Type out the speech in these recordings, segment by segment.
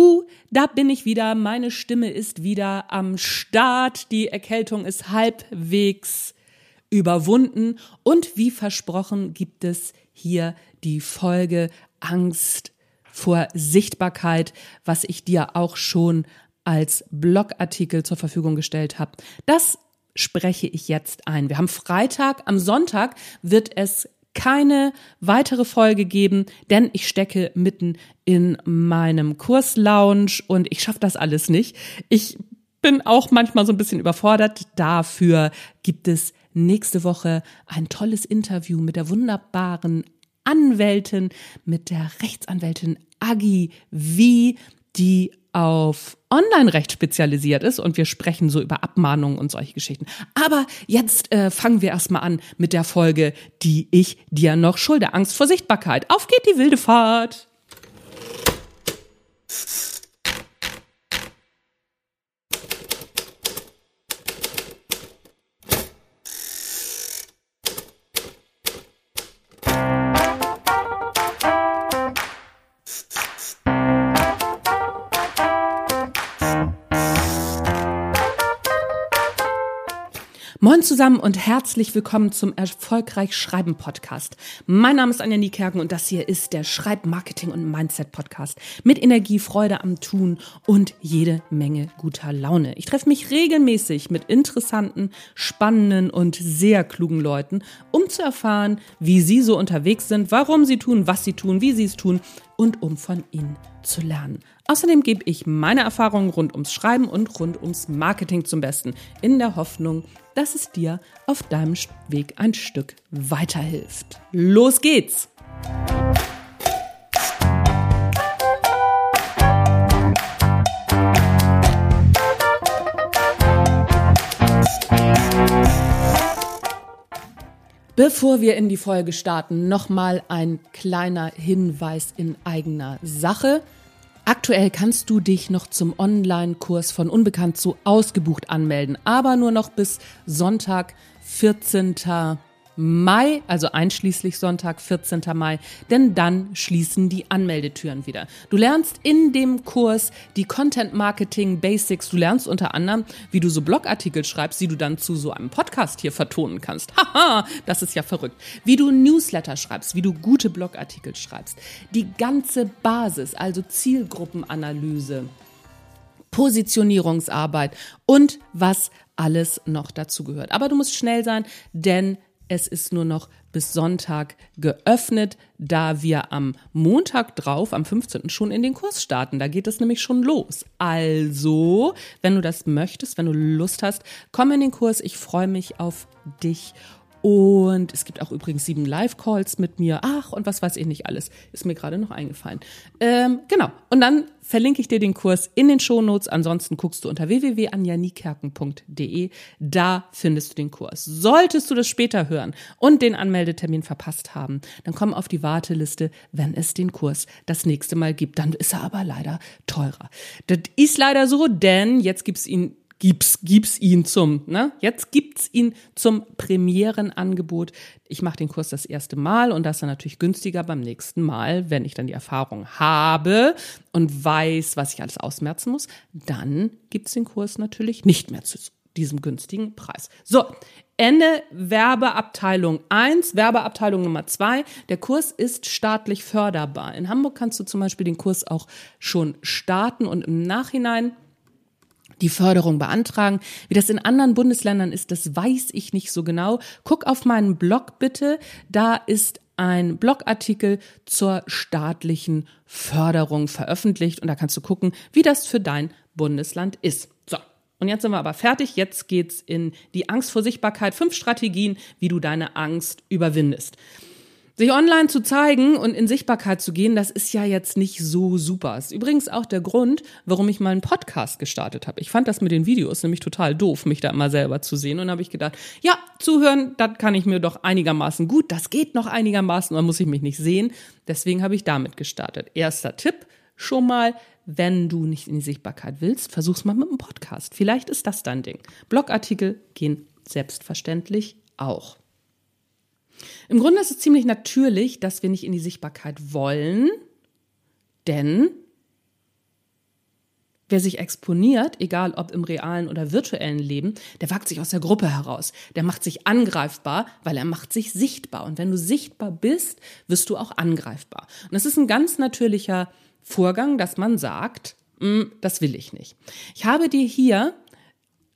Juhu, da bin ich wieder. Meine Stimme ist wieder am Start. Die Erkältung ist halbwegs überwunden. Und wie versprochen gibt es hier die Folge Angst vor Sichtbarkeit, was ich dir auch schon als Blogartikel zur Verfügung gestellt habe. Das spreche ich jetzt ein. Wir haben Freitag, am Sonntag wird es keine weitere Folge geben, denn ich stecke mitten in meinem Kurslounge und ich schaffe das alles nicht. Ich bin auch manchmal so ein bisschen überfordert. Dafür gibt es nächste Woche ein tolles Interview mit der wunderbaren Anwältin, mit der Rechtsanwältin Agi Wie, die auf Online-Recht spezialisiert ist und wir sprechen so über Abmahnungen und solche Geschichten. Aber jetzt äh, fangen wir erstmal an mit der Folge, die ich dir noch schulde. Angst vor Sichtbarkeit. Auf geht die wilde Fahrt. Moin zusammen und herzlich willkommen zum Erfolgreich Schreiben Podcast. Mein Name ist Anja Niekerken und das hier ist der Schreibmarketing und Mindset Podcast mit Energie, Freude am Tun und jede Menge guter Laune. Ich treffe mich regelmäßig mit interessanten, spannenden und sehr klugen Leuten, um zu erfahren, wie sie so unterwegs sind, warum sie tun, was sie tun, wie sie es tun und um von ihnen zu lernen. Außerdem gebe ich meine Erfahrungen rund ums Schreiben und rund ums Marketing zum Besten, in der Hoffnung, dass es dir auf deinem Weg ein Stück weiterhilft. Los geht's! Bevor wir in die Folge starten, nochmal ein kleiner Hinweis in eigener Sache. Aktuell kannst du dich noch zum Online-Kurs von Unbekannt zu ausgebucht anmelden, aber nur noch bis Sonntag, 14. Mai, also einschließlich Sonntag, 14. Mai, denn dann schließen die Anmeldetüren wieder. Du lernst in dem Kurs die Content Marketing Basics. Du lernst unter anderem, wie du so Blogartikel schreibst, die du dann zu so einem Podcast hier vertonen kannst. Haha, das ist ja verrückt. Wie du Newsletter schreibst, wie du gute Blogartikel schreibst. Die ganze Basis, also Zielgruppenanalyse. Positionierungsarbeit und was alles noch dazu gehört. Aber du musst schnell sein, denn es ist nur noch bis Sonntag geöffnet, da wir am Montag drauf, am 15. schon in den Kurs starten. Da geht es nämlich schon los. Also, wenn du das möchtest, wenn du Lust hast, komm in den Kurs. Ich freue mich auf dich. Und es gibt auch übrigens sieben Live-Calls mit mir. Ach, und was weiß ich nicht alles. Ist mir gerade noch eingefallen. Ähm, genau. Und dann verlinke ich dir den Kurs in den Shownotes. Ansonsten guckst du unter www.anjanikerken.de. Da findest du den Kurs. Solltest du das später hören und den Anmeldetermin verpasst haben, dann komm auf die Warteliste, wenn es den Kurs das nächste Mal gibt. Dann ist er aber leider teurer. Das ist leider so, denn jetzt gibt's ihn gib's, gib's ihn zum, ne? Jetzt gibt's ihn zum Premierenangebot. Ich mache den Kurs das erste Mal und das ist dann natürlich günstiger beim nächsten Mal, wenn ich dann die Erfahrung habe und weiß, was ich alles ausmerzen muss, dann gibt's den Kurs natürlich nicht mehr zu diesem günstigen Preis. So, Ende Werbeabteilung 1, Werbeabteilung Nummer 2. Der Kurs ist staatlich förderbar. In Hamburg kannst du zum Beispiel den Kurs auch schon starten und im Nachhinein die Förderung beantragen. Wie das in anderen Bundesländern ist, das weiß ich nicht so genau. Guck auf meinen Blog bitte. Da ist ein Blogartikel zur staatlichen Förderung veröffentlicht und da kannst du gucken, wie das für dein Bundesland ist. So. Und jetzt sind wir aber fertig. Jetzt geht's in die Angst vor Sichtbarkeit. Fünf Strategien, wie du deine Angst überwindest. Sich online zu zeigen und in Sichtbarkeit zu gehen, das ist ja jetzt nicht so super. Ist übrigens auch der Grund, warum ich mal einen Podcast gestartet habe. Ich fand das mit den Videos nämlich total doof, mich da immer selber zu sehen. Und habe ich gedacht, ja, zuhören, das kann ich mir doch einigermaßen gut. Das geht noch einigermaßen, dann muss ich mich nicht sehen. Deswegen habe ich damit gestartet. Erster Tipp schon mal, wenn du nicht in die Sichtbarkeit willst, versuch's mal mit einem Podcast. Vielleicht ist das dein Ding. Blogartikel gehen selbstverständlich auch. Im Grunde ist es ziemlich natürlich, dass wir nicht in die Sichtbarkeit wollen, denn Wer sich exponiert, egal ob im realen oder virtuellen Leben, der wagt sich aus der Gruppe heraus. Der macht sich angreifbar, weil er macht sich sichtbar. Und wenn du sichtbar bist, wirst du auch angreifbar. Und das ist ein ganz natürlicher Vorgang, dass man sagt, mm, das will ich nicht. Ich habe dir hier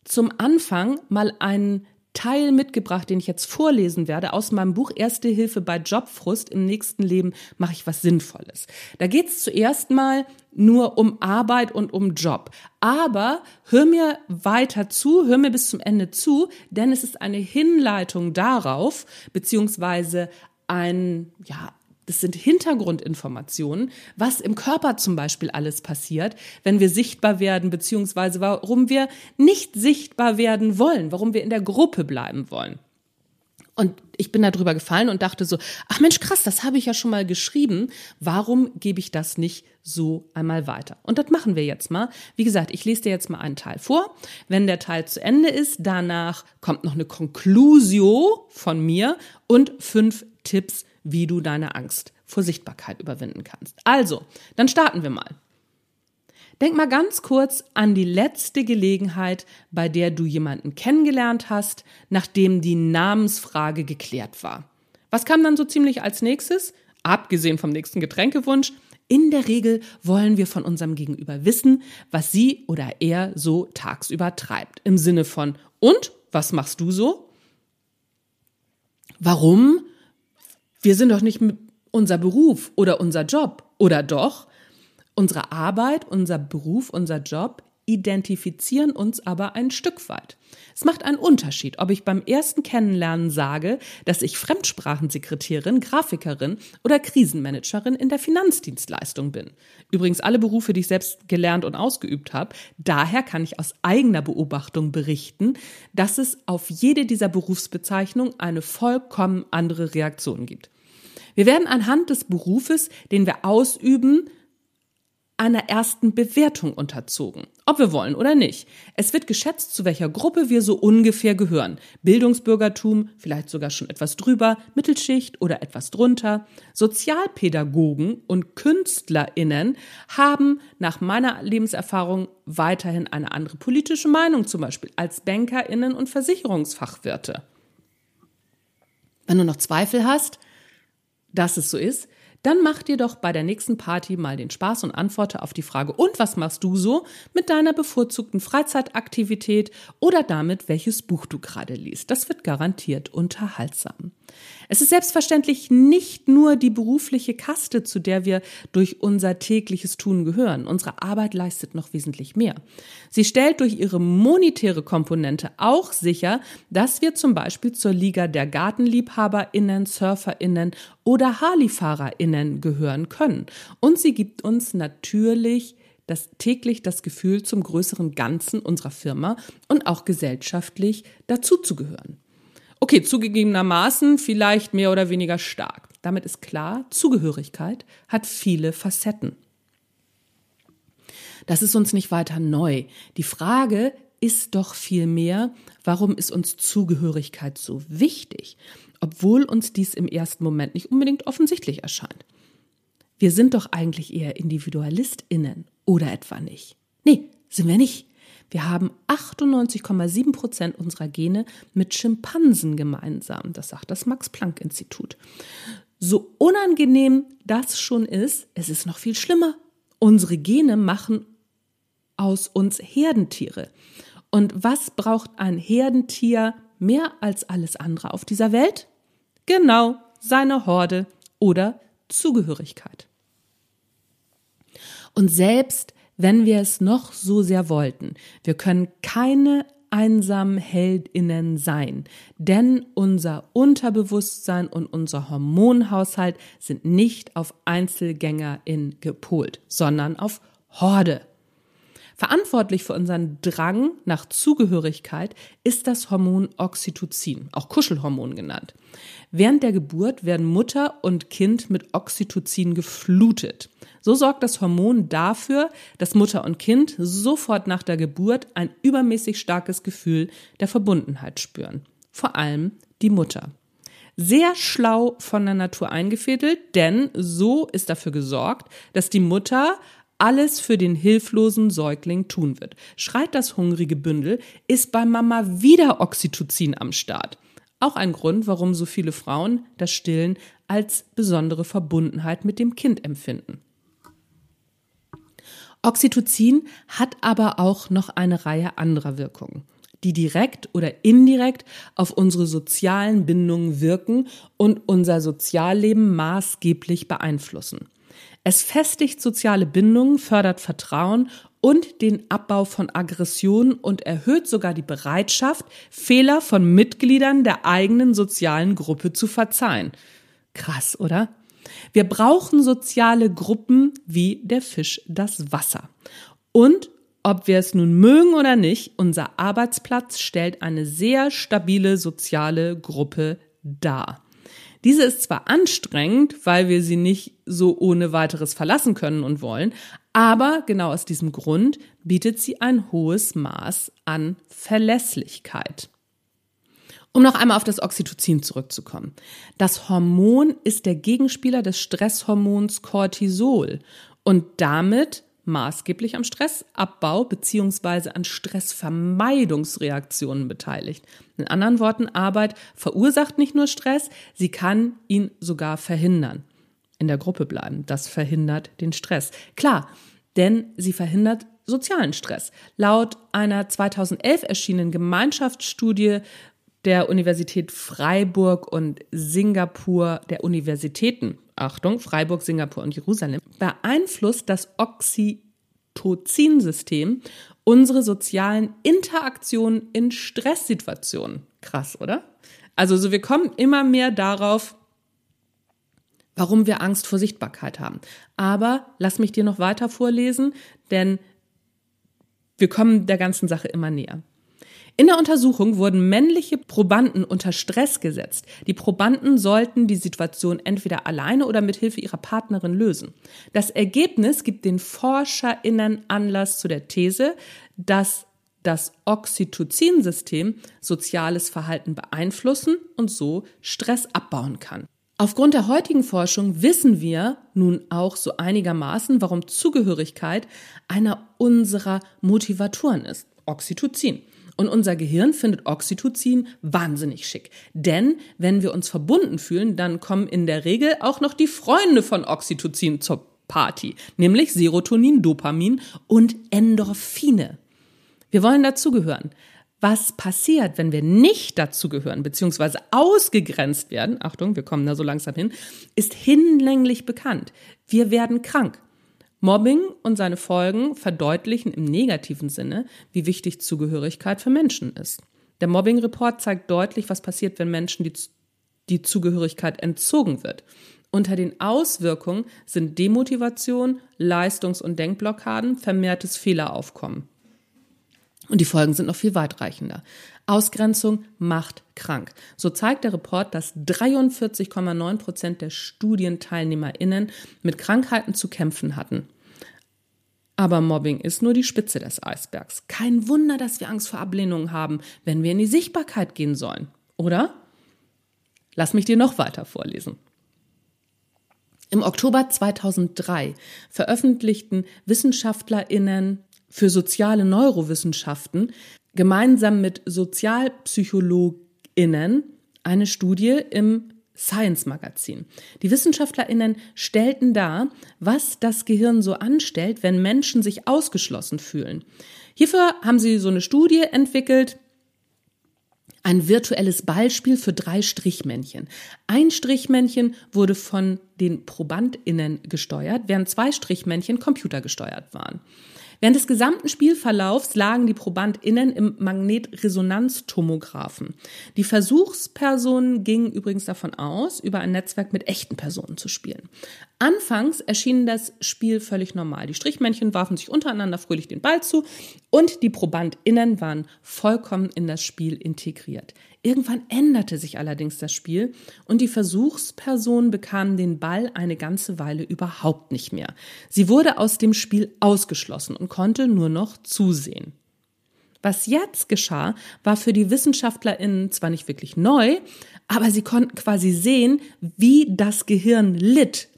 zum Anfang mal einen Teil mitgebracht, den ich jetzt vorlesen werde, aus meinem Buch Erste Hilfe bei Jobfrust. Im nächsten Leben mache ich was Sinnvolles. Da geht es zuerst mal nur um Arbeit und um Job. Aber hör mir weiter zu, hör mir bis zum Ende zu, denn es ist eine Hinleitung darauf, beziehungsweise ein, ja, das sind Hintergrundinformationen, was im Körper zum Beispiel alles passiert, wenn wir sichtbar werden, beziehungsweise warum wir nicht sichtbar werden wollen, warum wir in der Gruppe bleiben wollen. Und ich bin da drüber gefallen und dachte so, ach Mensch, krass, das habe ich ja schon mal geschrieben. Warum gebe ich das nicht so einmal weiter? Und das machen wir jetzt mal. Wie gesagt, ich lese dir jetzt mal einen Teil vor. Wenn der Teil zu Ende ist, danach kommt noch eine Conclusio von mir und fünf Tipps wie du deine Angst vor Sichtbarkeit überwinden kannst. Also, dann starten wir mal. Denk mal ganz kurz an die letzte Gelegenheit, bei der du jemanden kennengelernt hast, nachdem die Namensfrage geklärt war. Was kam dann so ziemlich als nächstes? Abgesehen vom nächsten Getränkewunsch. In der Regel wollen wir von unserem Gegenüber wissen, was sie oder er so tagsüber treibt. Im Sinne von, und, was machst du so? Warum wir sind doch nicht unser Beruf oder unser Job, oder doch? Unsere Arbeit, unser Beruf, unser Job identifizieren uns aber ein Stück weit. Es macht einen Unterschied, ob ich beim ersten Kennenlernen sage, dass ich Fremdsprachensekretärin, Grafikerin oder Krisenmanagerin in der Finanzdienstleistung bin. Übrigens alle Berufe, die ich selbst gelernt und ausgeübt habe. Daher kann ich aus eigener Beobachtung berichten, dass es auf jede dieser Berufsbezeichnungen eine vollkommen andere Reaktion gibt. Wir werden anhand des Berufes, den wir ausüben, einer ersten Bewertung unterzogen, ob wir wollen oder nicht. Es wird geschätzt, zu welcher Gruppe wir so ungefähr gehören. Bildungsbürgertum, vielleicht sogar schon etwas drüber, Mittelschicht oder etwas drunter. Sozialpädagogen und Künstlerinnen haben nach meiner Lebenserfahrung weiterhin eine andere politische Meinung, zum Beispiel als Bankerinnen und Versicherungsfachwirte. Wenn du noch Zweifel hast, dass es so ist, dann mach dir doch bei der nächsten Party mal den Spaß und antworte auf die Frage, und was machst du so mit deiner bevorzugten Freizeitaktivität oder damit, welches Buch du gerade liest. Das wird garantiert unterhaltsam. Es ist selbstverständlich nicht nur die berufliche Kaste, zu der wir durch unser tägliches Tun gehören. Unsere Arbeit leistet noch wesentlich mehr. Sie stellt durch ihre monetäre Komponente auch sicher, dass wir zum Beispiel zur Liga der GartenliebhaberInnen, SurferInnen oder HarleyfahrerInnen gehören können. Und sie gibt uns natürlich das täglich das Gefühl, zum größeren Ganzen unserer Firma und auch gesellschaftlich dazuzugehören. Okay, zugegebenermaßen vielleicht mehr oder weniger stark. Damit ist klar, Zugehörigkeit hat viele Facetten. Das ist uns nicht weiter neu. Die Frage ist doch vielmehr, warum ist uns Zugehörigkeit so wichtig, obwohl uns dies im ersten Moment nicht unbedingt offensichtlich erscheint. Wir sind doch eigentlich eher Individualistinnen oder etwa nicht? Nee, sind wir nicht. Wir haben 98,7 Prozent unserer Gene mit Schimpansen gemeinsam. Das sagt das Max-Planck-Institut. So unangenehm das schon ist, es ist noch viel schlimmer. Unsere Gene machen aus uns Herdentiere. Und was braucht ein Herdentier mehr als alles andere auf dieser Welt? Genau, seine Horde oder Zugehörigkeit. Und selbst wenn wir es noch so sehr wollten. Wir können keine einsamen Heldinnen sein, denn unser Unterbewusstsein und unser Hormonhaushalt sind nicht auf Einzelgängerin gepolt, sondern auf Horde. Verantwortlich für unseren Drang nach Zugehörigkeit ist das Hormon Oxytocin, auch Kuschelhormon genannt. Während der Geburt werden Mutter und Kind mit Oxytocin geflutet. So sorgt das Hormon dafür, dass Mutter und Kind sofort nach der Geburt ein übermäßig starkes Gefühl der Verbundenheit spüren. Vor allem die Mutter. Sehr schlau von der Natur eingefädelt, denn so ist dafür gesorgt, dass die Mutter alles für den hilflosen Säugling tun wird. Schreit das hungrige Bündel, ist bei Mama wieder Oxytocin am Start. Auch ein Grund, warum so viele Frauen das Stillen als besondere Verbundenheit mit dem Kind empfinden. Oxytocin hat aber auch noch eine Reihe anderer Wirkungen, die direkt oder indirekt auf unsere sozialen Bindungen wirken und unser Sozialleben maßgeblich beeinflussen. Es festigt soziale Bindungen, fördert Vertrauen und den Abbau von Aggressionen und erhöht sogar die Bereitschaft, Fehler von Mitgliedern der eigenen sozialen Gruppe zu verzeihen. Krass, oder? Wir brauchen soziale Gruppen wie der Fisch das Wasser. Und ob wir es nun mögen oder nicht, unser Arbeitsplatz stellt eine sehr stabile soziale Gruppe dar. Diese ist zwar anstrengend, weil wir sie nicht so ohne weiteres verlassen können und wollen, aber genau aus diesem Grund bietet sie ein hohes Maß an Verlässlichkeit. Um noch einmal auf das Oxytocin zurückzukommen. Das Hormon ist der Gegenspieler des Stresshormons Cortisol und damit maßgeblich am Stressabbau beziehungsweise an Stressvermeidungsreaktionen beteiligt. In anderen Worten, Arbeit verursacht nicht nur Stress, sie kann ihn sogar verhindern. In der Gruppe bleiben, das verhindert den Stress. Klar, denn sie verhindert sozialen Stress. Laut einer 2011 erschienenen Gemeinschaftsstudie der Universität Freiburg und Singapur, der Universitäten, Achtung, Freiburg, Singapur und Jerusalem, beeinflusst das Oxytocin-System unsere sozialen Interaktionen in Stresssituationen. Krass, oder? Also so wir kommen immer mehr darauf, warum wir Angst vor Sichtbarkeit haben. Aber lass mich dir noch weiter vorlesen, denn wir kommen der ganzen Sache immer näher. In der Untersuchung wurden männliche Probanden unter Stress gesetzt. Die Probanden sollten die Situation entweder alleine oder mit Hilfe ihrer Partnerin lösen. Das Ergebnis gibt den ForscherInnen Anlass zu der These, dass das Oxytocin-System soziales Verhalten beeinflussen und so Stress abbauen kann. Aufgrund der heutigen Forschung wissen wir nun auch so einigermaßen, warum Zugehörigkeit einer unserer Motivatoren ist. Oxytocin. Und unser Gehirn findet Oxytocin wahnsinnig schick. Denn wenn wir uns verbunden fühlen, dann kommen in der Regel auch noch die Freunde von Oxytocin zur Party, nämlich Serotonin, Dopamin und Endorphine. Wir wollen dazugehören. Was passiert, wenn wir nicht dazugehören, beziehungsweise ausgegrenzt werden, Achtung, wir kommen da so langsam hin, ist hinlänglich bekannt. Wir werden krank. Mobbing und seine Folgen verdeutlichen im negativen Sinne, wie wichtig Zugehörigkeit für Menschen ist. Der Mobbing-Report zeigt deutlich, was passiert, wenn Menschen die, die Zugehörigkeit entzogen wird. Unter den Auswirkungen sind Demotivation, Leistungs- und Denkblockaden, vermehrtes Fehleraufkommen. Und die Folgen sind noch viel weitreichender. Ausgrenzung macht krank. So zeigt der Report, dass 43,9 Prozent der StudienteilnehmerInnen mit Krankheiten zu kämpfen hatten. Aber Mobbing ist nur die Spitze des Eisbergs. Kein Wunder, dass wir Angst vor Ablehnung haben, wenn wir in die Sichtbarkeit gehen sollen, oder? Lass mich dir noch weiter vorlesen. Im Oktober 2003 veröffentlichten Wissenschaftlerinnen für soziale Neurowissenschaften gemeinsam mit Sozialpsychologinnen eine Studie im Science Magazin. Die Wissenschaftlerinnen stellten dar, was das Gehirn so anstellt, wenn Menschen sich ausgeschlossen fühlen. Hierfür haben sie so eine Studie entwickelt, ein virtuelles Beispiel für drei Strichmännchen. Ein Strichmännchen wurde von den Probandinnen gesteuert, während zwei Strichmännchen computergesteuert waren. Während des gesamten Spielverlaufs lagen die ProbandInnen im Magnetresonanztomographen. Die Versuchspersonen gingen übrigens davon aus, über ein Netzwerk mit echten Personen zu spielen. Anfangs erschien das Spiel völlig normal. Die Strichmännchen warfen sich untereinander fröhlich den Ball zu und die ProbandInnen waren vollkommen in das Spiel integriert. Irgendwann änderte sich allerdings das Spiel und die Versuchsperson bekam den Ball eine ganze Weile überhaupt nicht mehr. Sie wurde aus dem Spiel ausgeschlossen und konnte nur noch zusehen. Was jetzt geschah, war für die WissenschaftlerInnen zwar nicht wirklich neu, aber sie konnten quasi sehen, wie das Gehirn litt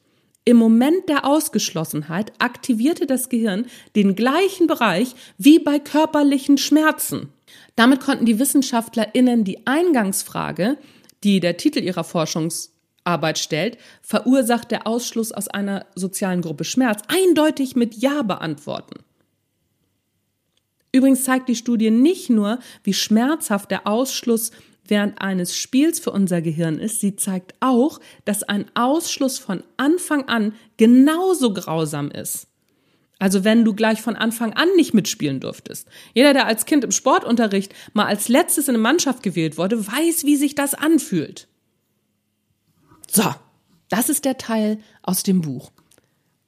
Im Moment der Ausgeschlossenheit aktivierte das Gehirn den gleichen Bereich wie bei körperlichen Schmerzen. Damit konnten die WissenschaftlerInnen die Eingangsfrage, die der Titel ihrer Forschungsarbeit stellt, verursacht der Ausschluss aus einer sozialen Gruppe Schmerz, eindeutig mit Ja beantworten. Übrigens zeigt die Studie nicht nur, wie schmerzhaft der Ausschluss während eines Spiels für unser Gehirn ist, sie zeigt auch, dass ein Ausschluss von Anfang an genauso grausam ist. Also wenn du gleich von Anfang an nicht mitspielen durftest. Jeder, der als Kind im Sportunterricht mal als letztes in eine Mannschaft gewählt wurde, weiß, wie sich das anfühlt. So, das ist der Teil aus dem Buch.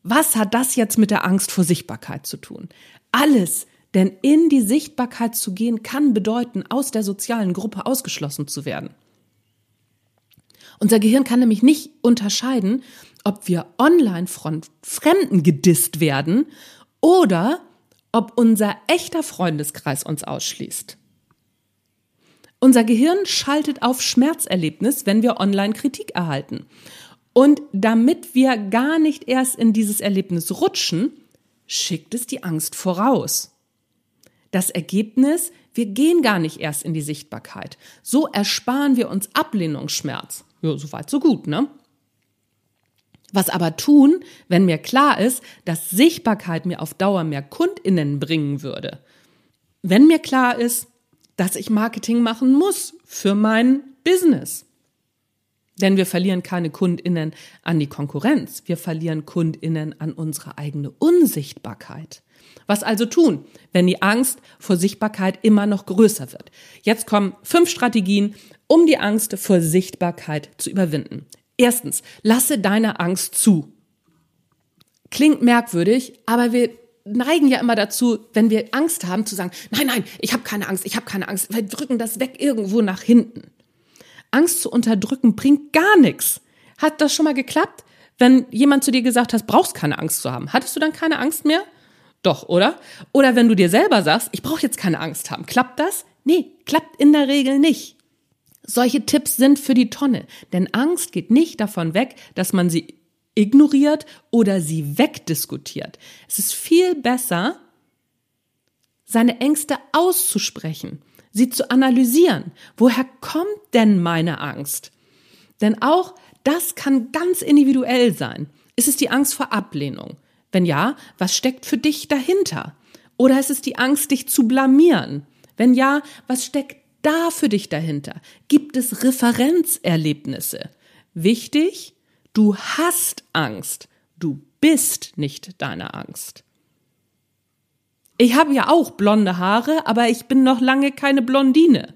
Was hat das jetzt mit der Angst vor Sichtbarkeit zu tun? Alles, denn in die Sichtbarkeit zu gehen, kann bedeuten, aus der sozialen Gruppe ausgeschlossen zu werden. Unser Gehirn kann nämlich nicht unterscheiden, ob wir online von Fremden gedisst werden oder ob unser echter Freundeskreis uns ausschließt. Unser Gehirn schaltet auf Schmerzerlebnis, wenn wir online Kritik erhalten. Und damit wir gar nicht erst in dieses Erlebnis rutschen, schickt es die Angst voraus. Das Ergebnis, wir gehen gar nicht erst in die Sichtbarkeit. So ersparen wir uns Ablehnungsschmerz. Ja, so weit, so gut, ne? Was aber tun, wenn mir klar ist, dass Sichtbarkeit mir auf Dauer mehr KundInnen bringen würde? Wenn mir klar ist, dass ich Marketing machen muss für mein Business. Denn wir verlieren keine KundInnen an die Konkurrenz. Wir verlieren KundInnen an unsere eigene Unsichtbarkeit. Was also tun, wenn die Angst vor Sichtbarkeit immer noch größer wird? Jetzt kommen fünf Strategien, um die Angst vor Sichtbarkeit zu überwinden. Erstens, lasse deine Angst zu. Klingt merkwürdig, aber wir neigen ja immer dazu, wenn wir Angst haben, zu sagen, nein, nein, ich habe keine Angst, ich habe keine Angst. Wir drücken das weg irgendwo nach hinten. Angst zu unterdrücken bringt gar nichts. Hat das schon mal geklappt? Wenn jemand zu dir gesagt hat, brauchst keine Angst zu haben, hattest du dann keine Angst mehr? Doch, oder? Oder wenn du dir selber sagst, ich brauche jetzt keine Angst haben, klappt das? Nee, klappt in der Regel nicht. Solche Tipps sind für die Tonne, denn Angst geht nicht davon weg, dass man sie ignoriert oder sie wegdiskutiert. Es ist viel besser, seine Ängste auszusprechen, sie zu analysieren. Woher kommt denn meine Angst? Denn auch das kann ganz individuell sein. Ist es die Angst vor Ablehnung? Wenn ja, was steckt für dich dahinter? Oder ist es die Angst, dich zu blamieren? Wenn ja, was steckt da für dich dahinter? Gibt es Referenzerlebnisse? Wichtig, du hast Angst. Du bist nicht deine Angst. Ich habe ja auch blonde Haare, aber ich bin noch lange keine Blondine.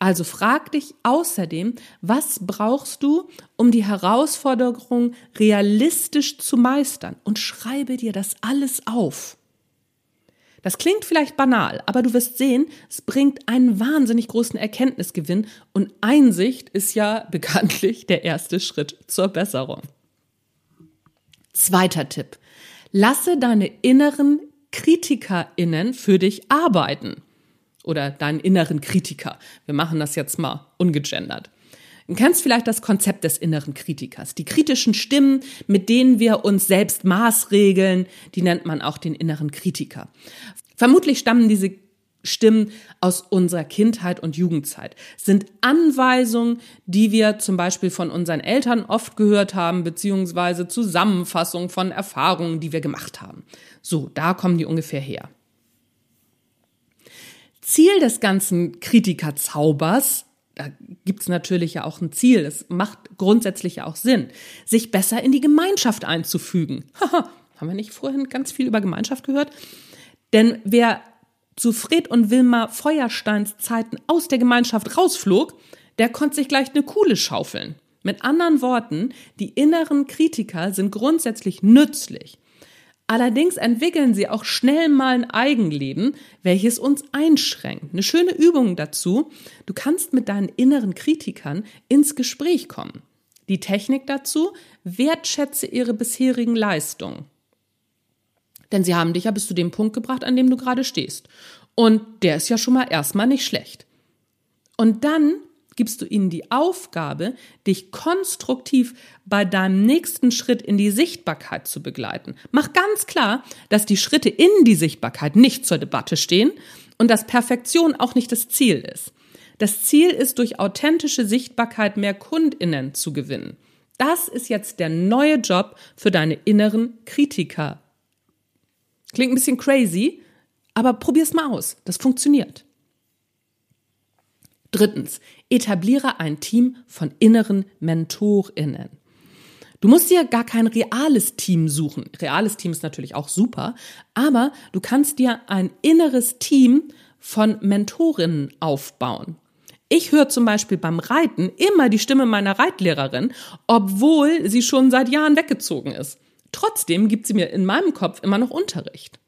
Also frag dich außerdem, was brauchst du, um die Herausforderung realistisch zu meistern und schreibe dir das alles auf. Das klingt vielleicht banal, aber du wirst sehen, es bringt einen wahnsinnig großen Erkenntnisgewinn und Einsicht ist ja bekanntlich der erste Schritt zur Besserung. Zweiter Tipp. Lasse deine inneren KritikerInnen für dich arbeiten oder deinen inneren Kritiker. Wir machen das jetzt mal ungegendert. Du kennst vielleicht das Konzept des inneren Kritikers. Die kritischen Stimmen, mit denen wir uns selbst maßregeln, die nennt man auch den inneren Kritiker. Vermutlich stammen diese Stimmen aus unserer Kindheit und Jugendzeit, sind Anweisungen, die wir zum Beispiel von unseren Eltern oft gehört haben, beziehungsweise Zusammenfassungen von Erfahrungen, die wir gemacht haben. So, da kommen die ungefähr her. Ziel des ganzen Kritikerzaubers, da gibt's natürlich ja auch ein Ziel, es macht grundsätzlich ja auch Sinn, sich besser in die Gemeinschaft einzufügen. Haben wir nicht vorhin ganz viel über Gemeinschaft gehört? Denn wer zu Fred und Wilma Feuersteins Zeiten aus der Gemeinschaft rausflog, der konnte sich gleich eine Kuhle schaufeln. Mit anderen Worten, die inneren Kritiker sind grundsätzlich nützlich. Allerdings entwickeln sie auch schnell mal ein Eigenleben, welches uns einschränkt. Eine schöne Übung dazu, du kannst mit deinen inneren Kritikern ins Gespräch kommen. Die Technik dazu, wertschätze ihre bisherigen Leistungen. Denn sie haben dich ja bis zu dem Punkt gebracht, an dem du gerade stehst. Und der ist ja schon mal erstmal nicht schlecht. Und dann gibst du ihnen die Aufgabe, dich konstruktiv bei deinem nächsten Schritt in die Sichtbarkeit zu begleiten. Mach ganz klar, dass die Schritte in die Sichtbarkeit nicht zur Debatte stehen und dass Perfektion auch nicht das Ziel ist. Das Ziel ist, durch authentische Sichtbarkeit mehr Kundinnen zu gewinnen. Das ist jetzt der neue Job für deine inneren Kritiker. Klingt ein bisschen crazy, aber probier's mal aus. Das funktioniert. Drittens, etabliere ein Team von inneren MentorInnen. Du musst dir gar kein reales Team suchen. Reales Team ist natürlich auch super, aber du kannst dir ein inneres Team von Mentorinnen aufbauen. Ich höre zum Beispiel beim Reiten immer die Stimme meiner Reitlehrerin, obwohl sie schon seit Jahren weggezogen ist. Trotzdem gibt sie mir in meinem Kopf immer noch Unterricht.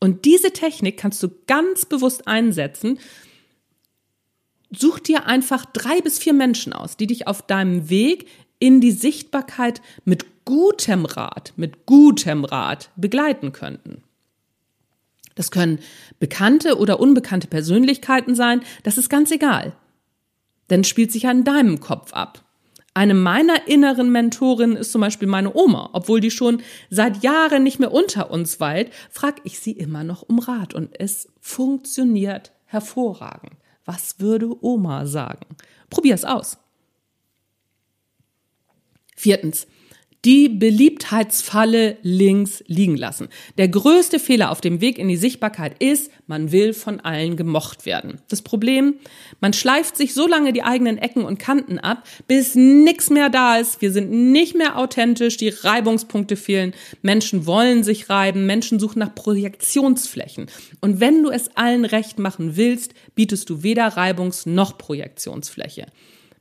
Und diese Technik kannst du ganz bewusst einsetzen. Such dir einfach drei bis vier Menschen aus, die dich auf deinem Weg in die Sichtbarkeit mit gutem Rat, mit gutem Rat begleiten könnten. Das können bekannte oder unbekannte Persönlichkeiten sein, das ist ganz egal. Denn spielt sich ja in deinem Kopf ab. Eine meiner inneren Mentorinnen ist zum Beispiel meine Oma. Obwohl die schon seit Jahren nicht mehr unter uns weilt, frage ich sie immer noch um Rat und es funktioniert hervorragend. Was würde Oma sagen? Probier's aus. Viertens die Beliebtheitsfalle links liegen lassen. Der größte Fehler auf dem Weg in die Sichtbarkeit ist, man will von allen gemocht werden. Das Problem, man schleift sich so lange die eigenen Ecken und Kanten ab, bis nichts mehr da ist. Wir sind nicht mehr authentisch, die Reibungspunkte fehlen. Menschen wollen sich reiben, Menschen suchen nach Projektionsflächen. Und wenn du es allen recht machen willst, bietest du weder Reibungs- noch Projektionsfläche.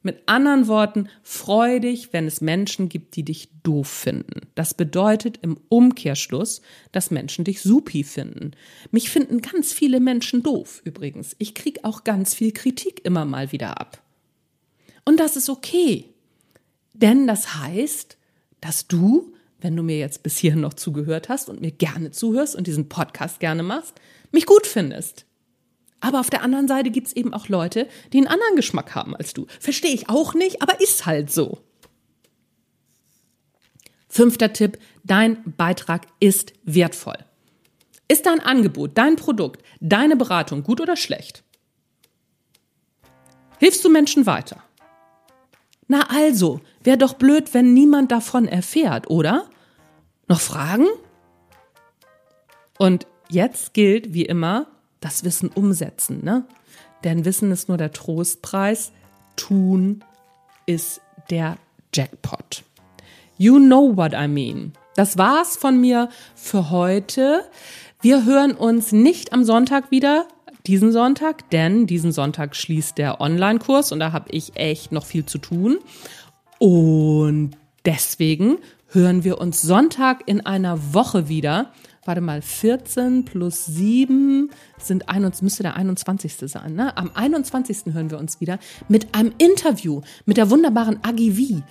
Mit anderen Worten, freu dich, wenn es Menschen gibt, die dich doof finden. Das bedeutet im Umkehrschluss, dass Menschen dich supi finden. Mich finden ganz viele Menschen doof übrigens. Ich krieg auch ganz viel Kritik immer mal wieder ab. Und das ist okay. Denn das heißt, dass du, wenn du mir jetzt bis hierhin noch zugehört hast und mir gerne zuhörst und diesen Podcast gerne machst, mich gut findest. Aber auf der anderen Seite gibt's eben auch Leute, die einen anderen Geschmack haben als du. Verstehe ich auch nicht, aber ist halt so. Fünfter Tipp, dein Beitrag ist wertvoll. Ist dein Angebot, dein Produkt, deine Beratung gut oder schlecht? Hilfst du Menschen weiter? Na also, wäre doch blöd, wenn niemand davon erfährt, oder? Noch Fragen? Und jetzt gilt wie immer, das Wissen umsetzen, ne? Denn Wissen ist nur der Trostpreis, tun ist der Jackpot. You know what I mean. Das war's von mir für heute. Wir hören uns nicht am Sonntag wieder, diesen Sonntag, denn diesen Sonntag schließt der Online-Kurs und da habe ich echt noch viel zu tun. Und deswegen hören wir uns Sonntag in einer Woche wieder warte mal, 14 plus 7 sind, ein, müsste der 21. sein. Ne? Am 21. hören wir uns wieder mit einem Interview mit der wunderbaren Agi V.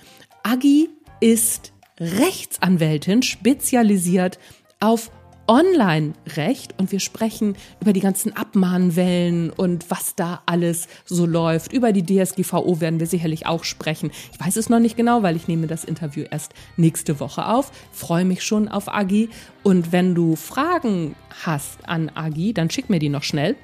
Agi ist Rechtsanwältin, spezialisiert auf Online-Recht und wir sprechen über die ganzen Abmahnwellen und was da alles so läuft. Über die DSGVO werden wir sicherlich auch sprechen. Ich weiß es noch nicht genau, weil ich nehme das Interview erst nächste Woche auf. Freue mich schon auf Agi. Und wenn du Fragen hast an Agi, dann schick mir die noch schnell.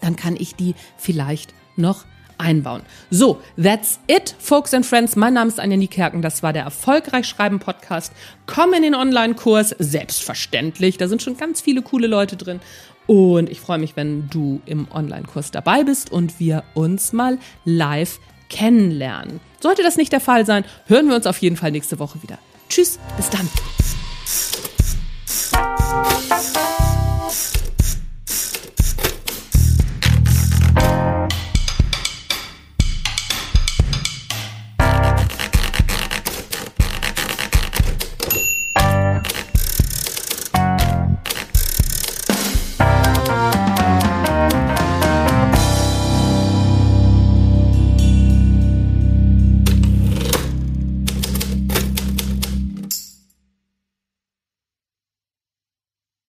Dann kann ich die vielleicht noch einbauen. So, that's it, folks and friends. Mein Name ist Anja Niekerken. Das war der Erfolgreich Schreiben Podcast. Komm in den Online-Kurs. Selbstverständlich. Da sind schon ganz viele coole Leute drin. Und ich freue mich, wenn du im Online-Kurs dabei bist und wir uns mal live kennenlernen. Sollte das nicht der Fall sein, hören wir uns auf jeden Fall nächste Woche wieder. Tschüss, bis dann.